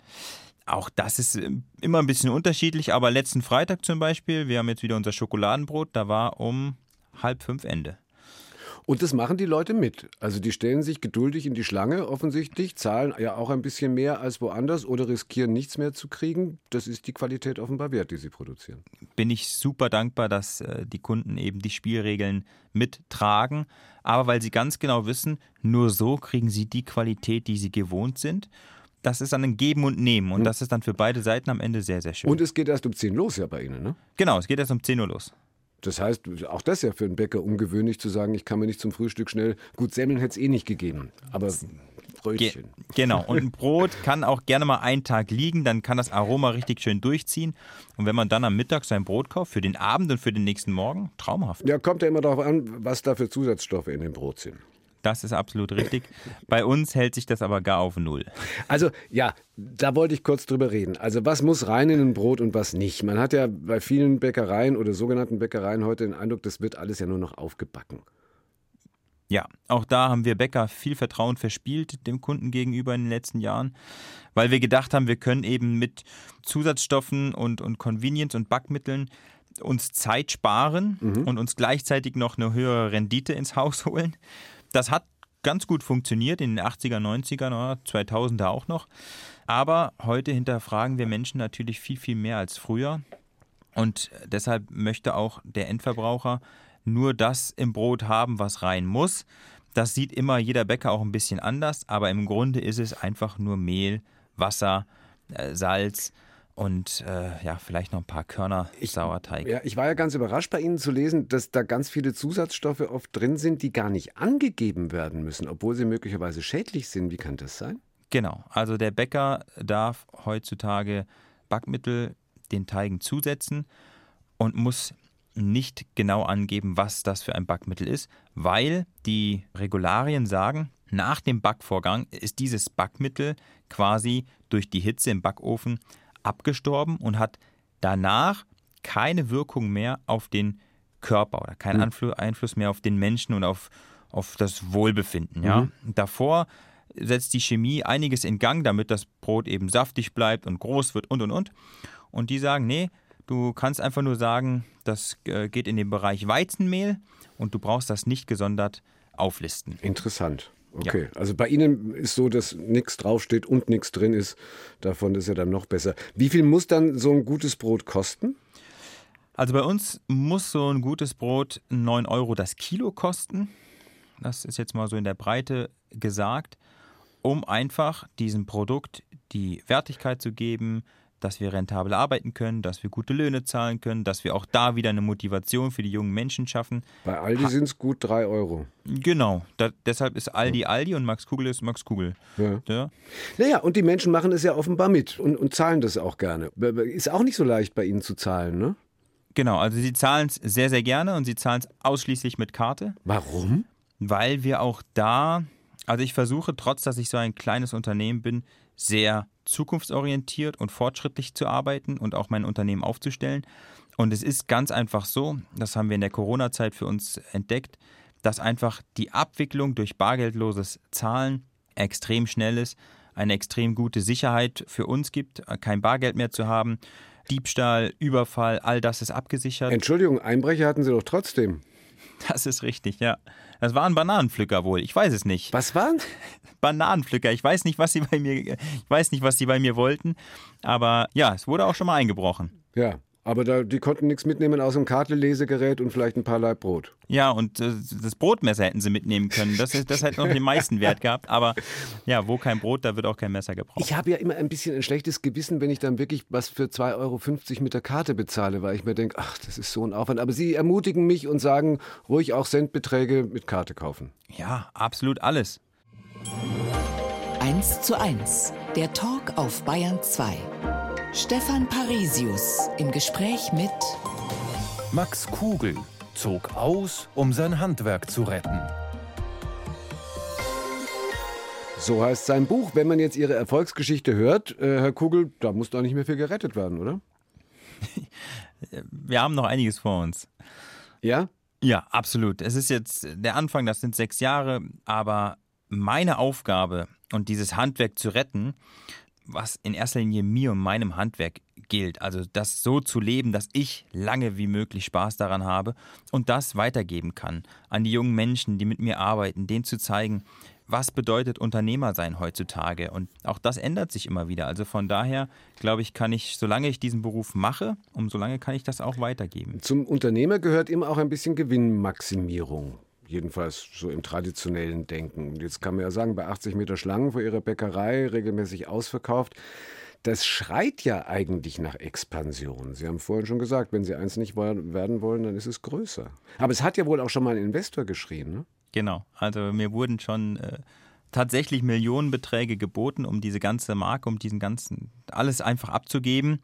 B: Auch das ist äh, immer ein bisschen unterschiedlich, aber letzten Freitag zum Beispiel, wir haben jetzt wieder unser Schokoladenbrot, da war um halb fünf Ende.
A: Und das machen die Leute mit. Also die stellen sich geduldig in die Schlange offensichtlich, zahlen ja auch ein bisschen mehr als woanders oder riskieren nichts mehr zu kriegen. Das ist die Qualität offenbar wert, die sie produzieren.
B: Bin ich super dankbar, dass äh, die Kunden eben die Spielregeln mittragen. Aber weil sie ganz genau wissen, nur so kriegen sie die Qualität, die sie gewohnt sind das ist dann ein Geben und Nehmen und hm. das ist dann für beide Seiten am Ende sehr, sehr schön.
A: Und es geht erst um 10 los ja bei Ihnen, ne?
B: Genau, es geht erst um 10 Uhr los.
A: Das heißt, auch das ist ja für einen Bäcker ungewöhnlich zu sagen, ich kann mir nicht zum Frühstück schnell, gut, Semmeln hätte es eh nicht gegeben, aber Brötchen. Ge
B: genau, und ein Brot kann auch gerne mal einen Tag liegen, dann kann das Aroma richtig schön durchziehen. Und wenn man dann am Mittag sein Brot kauft, für den Abend und für den nächsten Morgen, traumhaft.
A: Ja, kommt ja immer darauf an, was da für Zusatzstoffe in dem Brot sind.
B: Das ist absolut richtig. Bei uns hält sich das aber gar auf Null.
A: Also ja, da wollte ich kurz drüber reden. Also was muss rein in ein Brot und was nicht? Man hat ja bei vielen Bäckereien oder sogenannten Bäckereien heute den Eindruck, das wird alles ja nur noch aufgebacken.
B: Ja, auch da haben wir Bäcker viel Vertrauen verspielt dem Kunden gegenüber in den letzten Jahren, weil wir gedacht haben, wir können eben mit Zusatzstoffen und, und Convenience und Backmitteln uns Zeit sparen mhm. und uns gleichzeitig noch eine höhere Rendite ins Haus holen. Das hat ganz gut funktioniert in den 80er, 90er, 2000er auch noch. Aber heute hinterfragen wir Menschen natürlich viel, viel mehr als früher. Und deshalb möchte auch der Endverbraucher nur das im Brot haben, was rein muss. Das sieht immer jeder Bäcker auch ein bisschen anders, aber im Grunde ist es einfach nur Mehl, Wasser, äh, Salz und äh, ja, vielleicht noch ein paar Körner ich, Sauerteig.
A: Ja, ich war ja ganz überrascht bei Ihnen zu lesen, dass da ganz viele Zusatzstoffe oft drin sind, die gar nicht angegeben werden müssen, obwohl sie möglicherweise schädlich sind. Wie kann das sein?
B: Genau, also der Bäcker darf heutzutage Backmittel den Teigen zusetzen und muss nicht genau angeben, was das für ein Backmittel ist, weil die Regularien sagen, nach dem Backvorgang ist dieses Backmittel quasi durch die Hitze im Backofen abgestorben und hat danach keine Wirkung mehr auf den Körper oder keinen hm. Einfluss mehr auf den Menschen und auf, auf das Wohlbefinden. Ja? Davor setzt die Chemie einiges in Gang, damit das Brot eben saftig bleibt und groß wird und und und. Und die sagen, nee, du kannst einfach nur sagen, das äh, geht in den Bereich Weizenmehl und du brauchst das nicht gesondert auflisten.
A: Interessant. Okay, also bei Ihnen ist so, dass nichts draufsteht und nichts drin ist. Davon ist ja dann noch besser. Wie viel muss dann so ein gutes Brot kosten?
B: Also bei uns muss so ein gutes Brot 9 Euro das Kilo kosten. Das ist jetzt mal so in der Breite gesagt, um einfach diesem Produkt die Wertigkeit zu geben, dass wir rentabel arbeiten können, dass wir gute Löhne zahlen können, dass wir auch da wieder eine Motivation für die jungen Menschen schaffen.
A: Bei Aldi sind es gut drei Euro.
B: Genau, da, deshalb ist Aldi Aldi und Max Kugel ist Max Kugel.
A: Ja.
B: Ja.
A: Naja, und die Menschen machen es ja offenbar mit und, und zahlen das auch gerne. Ist auch nicht so leicht bei Ihnen zu zahlen, ne?
B: Genau, also sie zahlen es sehr, sehr gerne und sie zahlen es ausschließlich mit Karte.
A: Warum?
B: weil wir auch da, also ich versuche, trotz dass ich so ein kleines Unternehmen bin, sehr zukunftsorientiert und fortschrittlich zu arbeiten und auch mein Unternehmen aufzustellen. Und es ist ganz einfach so, das haben wir in der Corona-Zeit für uns entdeckt, dass einfach die Abwicklung durch bargeldloses Zahlen extrem schnell ist, eine extrem gute Sicherheit für uns gibt, kein Bargeld mehr zu haben. Diebstahl, Überfall, all das ist abgesichert.
A: Entschuldigung, Einbrecher hatten Sie doch trotzdem.
B: Das ist richtig, ja. Das waren Bananenpflücker wohl. Ich weiß es nicht.
A: Was waren?
B: Bananenpflücker. Ich weiß nicht, was sie bei mir, ich weiß nicht, was sie bei mir wollten. Aber ja, es wurde auch schon mal eingebrochen.
A: Ja, aber da, die konnten nichts mitnehmen aus dem Kartenlesegerät und vielleicht ein paar Laib Brot.
B: Ja, und äh, das Brotmesser hätten sie mitnehmen können. Das, ist, das hätte noch den meisten Wert gehabt. Aber ja, wo kein Brot, da wird auch kein Messer gebraucht.
A: Ich habe ja immer ein bisschen ein schlechtes Gewissen, wenn ich dann wirklich was für 2,50 Euro mit der Karte bezahle, weil ich mir denke, ach, das ist so ein Aufwand. Aber Sie ermutigen mich und sagen, ruhig auch Centbeträge mit Karte kaufen.
B: Ja, absolut alles.
C: 1 zu 1. Der Talk auf Bayern 2. Stefan Parisius im Gespräch mit
D: Max Kugel zog aus, um sein Handwerk zu retten.
A: So heißt sein Buch. Wenn man jetzt Ihre Erfolgsgeschichte hört, äh, Herr Kugel, da muss doch nicht mehr viel gerettet werden, oder?
B: Wir haben noch einiges vor uns.
A: Ja?
B: Ja, absolut. Es ist jetzt der Anfang, das sind sechs Jahre, aber meine Aufgabe und dieses Handwerk zu retten, was in erster Linie mir und meinem Handwerk gilt, also das so zu leben, dass ich lange wie möglich Spaß daran habe und das weitergeben kann an die jungen Menschen, die mit mir arbeiten, denen zu zeigen, was bedeutet Unternehmer sein heutzutage und auch das ändert sich immer wieder. Also von daher glaube ich, kann ich, solange ich diesen Beruf mache, umso lange kann ich das auch weitergeben.
A: Zum Unternehmer gehört immer auch ein bisschen Gewinnmaximierung. Jedenfalls so im traditionellen Denken. Und jetzt kann man ja sagen, bei 80 Meter Schlangen vor ihrer Bäckerei regelmäßig ausverkauft. Das schreit ja eigentlich nach Expansion. Sie haben vorhin schon gesagt, wenn Sie eins nicht werden wollen, dann ist es größer. Aber es hat ja wohl auch schon mal ein Investor geschrien, ne?
B: Genau. Also mir wurden schon äh, tatsächlich Millionenbeträge geboten, um diese ganze Marke, um diesen ganzen, alles einfach abzugeben.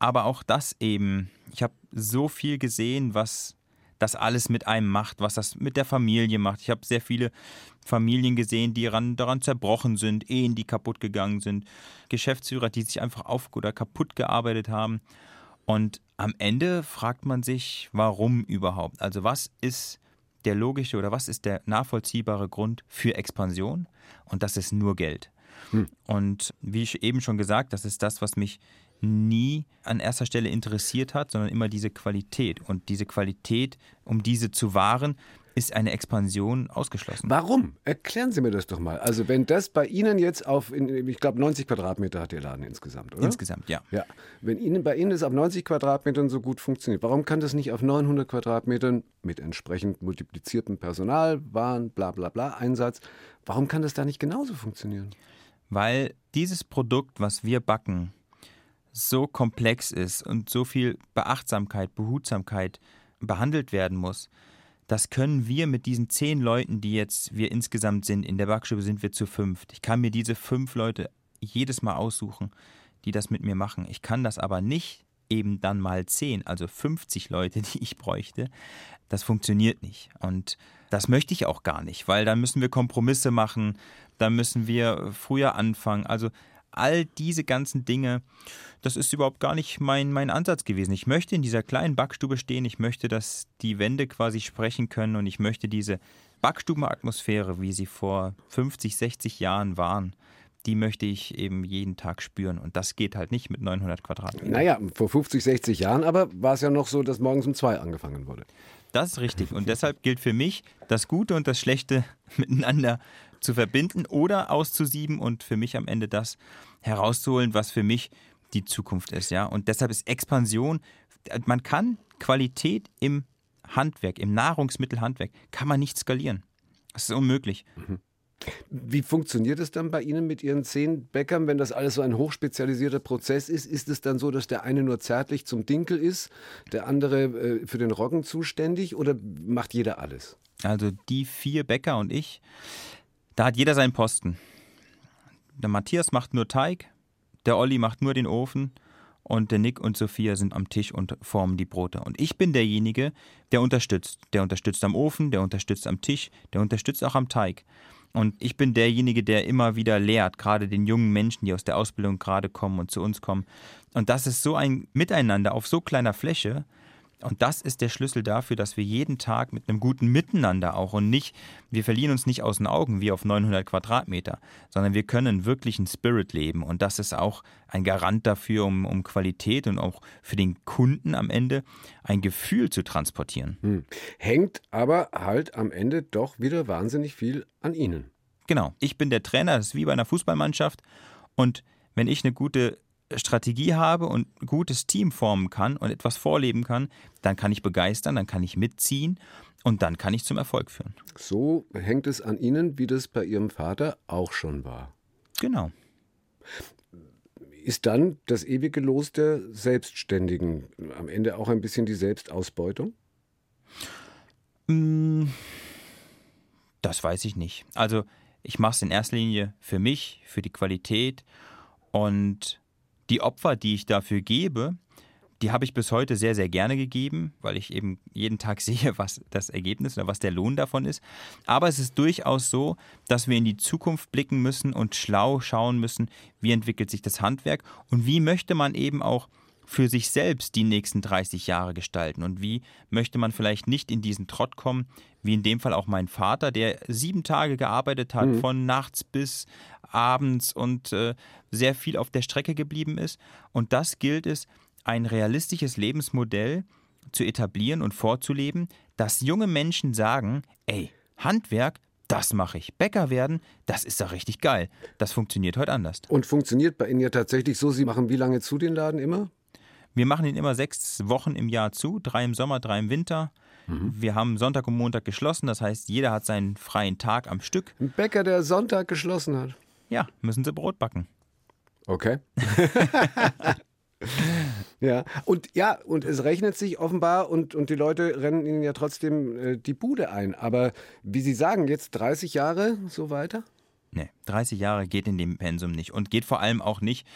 B: Aber auch das eben, ich habe so viel gesehen, was das alles mit einem macht, was das mit der Familie macht. Ich habe sehr viele Familien gesehen, die daran, daran zerbrochen sind, Ehen, die kaputt gegangen sind, Geschäftsführer, die sich einfach auf oder kaputt gearbeitet haben. Und am Ende fragt man sich, warum überhaupt? Also was ist der logische oder was ist der nachvollziehbare Grund für Expansion? Und das ist nur Geld. Und wie ich eben schon gesagt, das ist das, was mich nie an erster Stelle interessiert hat, sondern immer diese Qualität. Und diese Qualität, um diese zu wahren, ist eine Expansion ausgeschlossen.
A: Warum? Erklären Sie mir das doch mal. Also wenn das bei Ihnen jetzt auf, ich glaube 90 Quadratmeter hat Ihr Laden insgesamt, oder?
B: Insgesamt, ja.
A: Ja, wenn Ihnen, bei Ihnen es auf 90 Quadratmetern so gut funktioniert, warum kann das nicht auf 900 Quadratmetern mit entsprechend multipliziertem Personal, Waren, bla bla bla, Einsatz, warum kann das da nicht genauso funktionieren?
B: Weil dieses Produkt, was wir backen, so komplex ist und so viel Beachtsamkeit, Behutsamkeit behandelt werden muss, das können wir mit diesen zehn Leuten, die jetzt wir insgesamt sind, in der Backstube sind wir zu fünft. Ich kann mir diese fünf Leute jedes Mal aussuchen, die das mit mir machen. Ich kann das aber nicht eben dann mal zehn, also 50 Leute, die ich bräuchte. Das funktioniert nicht. Und das möchte ich auch gar nicht, weil dann müssen wir Kompromisse machen, dann müssen wir früher anfangen. Also all diese ganzen Dinge, das ist überhaupt gar nicht mein, mein Ansatz gewesen. Ich möchte in dieser kleinen Backstube stehen, ich möchte, dass die Wände quasi sprechen können und ich möchte diese Backstubenatmosphäre, wie sie vor 50, 60 Jahren waren, die möchte ich eben jeden Tag spüren. Und das geht halt nicht mit 900 Quadratmetern.
A: Naja, vor 50, 60 Jahren aber war es ja noch so, dass morgens um zwei angefangen wurde.
B: Das ist richtig. Und deshalb gilt für mich, das Gute und das Schlechte miteinander zu verbinden oder auszusieben und für mich am Ende das herauszuholen, was für mich die Zukunft ist. Ja? Und deshalb ist Expansion, man kann Qualität im Handwerk, im Nahrungsmittelhandwerk, kann man nicht skalieren. Das ist unmöglich.
A: Wie funktioniert es dann bei Ihnen mit Ihren zehn Bäckern, wenn das alles so ein hochspezialisierter Prozess ist? Ist es dann so, dass der eine nur zärtlich zum Dinkel ist, der andere äh, für den Roggen zuständig oder macht jeder alles?
B: Also die vier Bäcker und ich, da hat jeder seinen Posten. Der Matthias macht nur Teig, der Olli macht nur den Ofen und der Nick und Sophia sind am Tisch und formen die Brote. Und ich bin derjenige, der unterstützt. Der unterstützt am Ofen, der unterstützt am Tisch, der unterstützt auch am Teig. Und ich bin derjenige, der immer wieder lehrt, gerade den jungen Menschen, die aus der Ausbildung gerade kommen und zu uns kommen. Und das ist so ein Miteinander auf so kleiner Fläche, und das ist der Schlüssel dafür, dass wir jeden Tag mit einem guten Miteinander auch und nicht, wir verlieren uns nicht aus den Augen wie auf 900 Quadratmeter, sondern wir können wirklich einen Spirit leben. Und das ist auch ein Garant dafür, um, um Qualität und auch für den Kunden am Ende ein Gefühl zu transportieren.
A: Hm. Hängt aber halt am Ende doch wieder wahnsinnig viel an Ihnen.
B: Genau. Ich bin der Trainer, das ist wie bei einer Fußballmannschaft. Und wenn ich eine gute Strategie habe und ein gutes Team formen kann und etwas vorleben kann, dann kann ich begeistern, dann kann ich mitziehen und dann kann ich zum Erfolg führen.
A: So hängt es an Ihnen, wie das bei Ihrem Vater auch schon war.
B: Genau.
A: Ist dann das ewige Los der Selbstständigen am Ende auch ein bisschen die Selbstausbeutung?
B: Mm, das weiß ich nicht. Also ich mache es in erster Linie für mich, für die Qualität und die Opfer, die ich dafür gebe, die habe ich bis heute sehr, sehr gerne gegeben, weil ich eben jeden Tag sehe, was das Ergebnis oder was der Lohn davon ist. Aber es ist durchaus so, dass wir in die Zukunft blicken müssen und schlau schauen müssen, wie entwickelt sich das Handwerk und wie möchte man eben auch für sich selbst die nächsten 30 Jahre gestalten und wie möchte man vielleicht nicht in diesen Trott kommen, wie in dem Fall auch mein Vater, der sieben Tage gearbeitet hat, mhm. von nachts bis abends und äh, sehr viel auf der Strecke geblieben ist. Und das gilt es, ein realistisches Lebensmodell zu etablieren und vorzuleben, dass junge Menschen sagen, ey, Handwerk, das mache ich. Bäcker werden, das ist doch richtig geil. Das funktioniert heute anders.
A: Und funktioniert bei Ihnen ja tatsächlich so, Sie machen wie lange zu den Laden immer?
B: Wir machen ihn immer sechs Wochen im Jahr zu, drei im Sommer, drei im Winter. Mhm. Wir haben Sonntag und Montag geschlossen, das heißt, jeder hat seinen freien Tag am Stück.
A: Ein Bäcker, der Sonntag geschlossen hat.
B: Ja, müssen sie Brot backen.
A: Okay. ja, und ja, und es rechnet sich offenbar und, und die Leute rennen ihnen ja trotzdem äh, die Bude ein. Aber wie Sie sagen, jetzt 30 Jahre so weiter?
B: Nee, 30 Jahre geht in dem Pensum nicht und geht vor allem auch nicht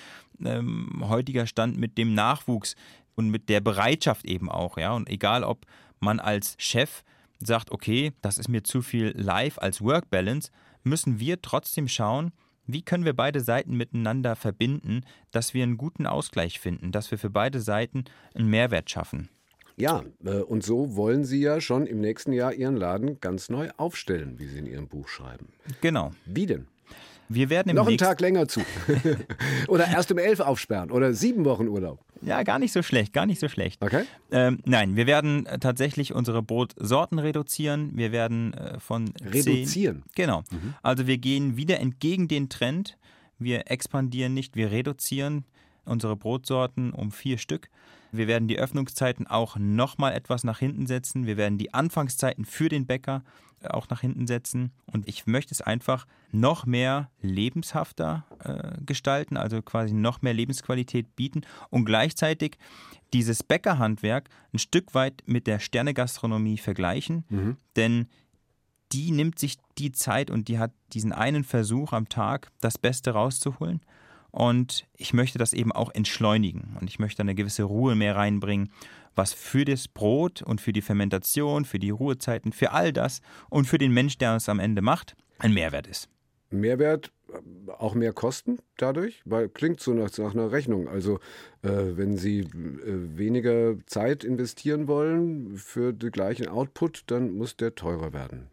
B: ähm, heutiger Stand mit dem Nachwuchs und mit der Bereitschaft eben auch, ja. Und egal, ob man als Chef sagt, okay, das ist mir zu viel Life als Work Balance, müssen wir trotzdem schauen, wie können wir beide Seiten miteinander verbinden, dass wir einen guten Ausgleich finden, dass wir für beide Seiten einen Mehrwert schaffen.
A: Ja, äh, und so wollen Sie ja schon im nächsten Jahr Ihren Laden ganz neu aufstellen, wie Sie in Ihrem Buch schreiben.
B: Genau.
A: Wie denn?
B: Wir werden im
A: Noch einen Tag länger zu. oder erst um elf aufsperren oder sieben Wochen Urlaub.
B: Ja, gar nicht so schlecht, gar nicht so schlecht.
A: Okay.
B: Ähm, nein, wir werden äh, tatsächlich unsere Brotsorten reduzieren. Wir werden äh, von
A: reduzieren.
B: 10, genau. Mhm. Also wir gehen wieder entgegen den Trend. Wir expandieren nicht, wir reduzieren unsere Brotsorten um vier Stück. Wir werden die Öffnungszeiten auch nochmal etwas nach hinten setzen. Wir werden die Anfangszeiten für den Bäcker auch nach hinten setzen. Und ich möchte es einfach noch mehr lebenshafter äh, gestalten, also quasi noch mehr Lebensqualität bieten und gleichzeitig dieses Bäckerhandwerk ein Stück weit mit der Sternegastronomie vergleichen. Mhm. Denn die nimmt sich die Zeit und die hat diesen einen Versuch am Tag, das Beste rauszuholen. Und ich möchte das eben auch entschleunigen und ich möchte eine gewisse Ruhe mehr reinbringen, was für das Brot und für die Fermentation, für die Ruhezeiten, für all das und für den Mensch, der es am Ende macht, ein Mehrwert ist.
A: Mehrwert, auch mehr Kosten dadurch? Weil klingt so nach, nach einer Rechnung. Also äh, wenn Sie äh, weniger Zeit investieren wollen für den gleichen Output, dann muss der teurer werden.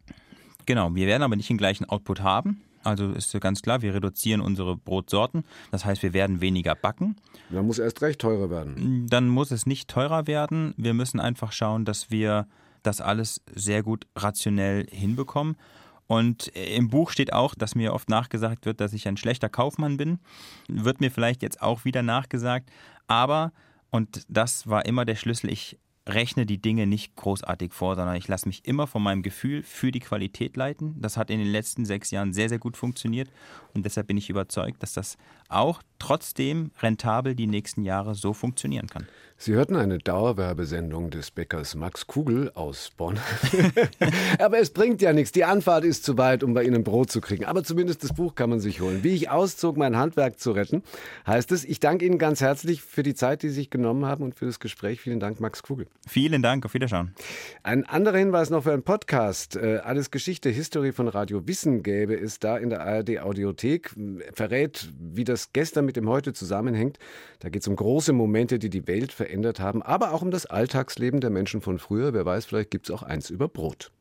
B: Genau, wir werden aber nicht den gleichen Output haben. Also ist ja ganz klar, wir reduzieren unsere Brotsorten. Das heißt, wir werden weniger backen.
A: Dann muss erst recht teurer werden.
B: Dann muss es nicht teurer werden. Wir müssen einfach schauen, dass wir das alles sehr gut rationell hinbekommen. Und im Buch steht auch, dass mir oft nachgesagt wird, dass ich ein schlechter Kaufmann bin. Wird mir vielleicht jetzt auch wieder nachgesagt. Aber, und das war immer der Schlüssel, ich rechne die Dinge nicht großartig vor, sondern ich lasse mich immer von meinem Gefühl für die Qualität leiten. Das hat in den letzten sechs Jahren sehr, sehr gut funktioniert und deshalb bin ich überzeugt, dass das auch trotzdem rentabel die nächsten Jahre so funktionieren kann.
A: Sie hörten eine Dauerwerbesendung des Bäckers Max Kugel aus Bonn. Aber es bringt ja nichts. Die Anfahrt ist zu weit, um bei Ihnen Brot zu kriegen. Aber zumindest das Buch kann man sich holen. Wie ich auszog, mein Handwerk zu retten, heißt es. Ich danke Ihnen ganz herzlich für die Zeit, die Sie sich genommen haben und für das Gespräch. Vielen Dank, Max Kugel.
B: Vielen Dank. Auf Wiederschauen.
A: Ein anderer Hinweis noch für einen Podcast. Äh, Alles Geschichte, History von Radio Wissen gäbe es da in der ARD Audiothek. Verrät, wie das gestern mit dem heute zusammenhängt. Da geht es um große Momente, die die Welt verändert haben, aber auch um das Alltagsleben der Menschen von früher. Wer weiß, vielleicht gibt es auch eins über Brot.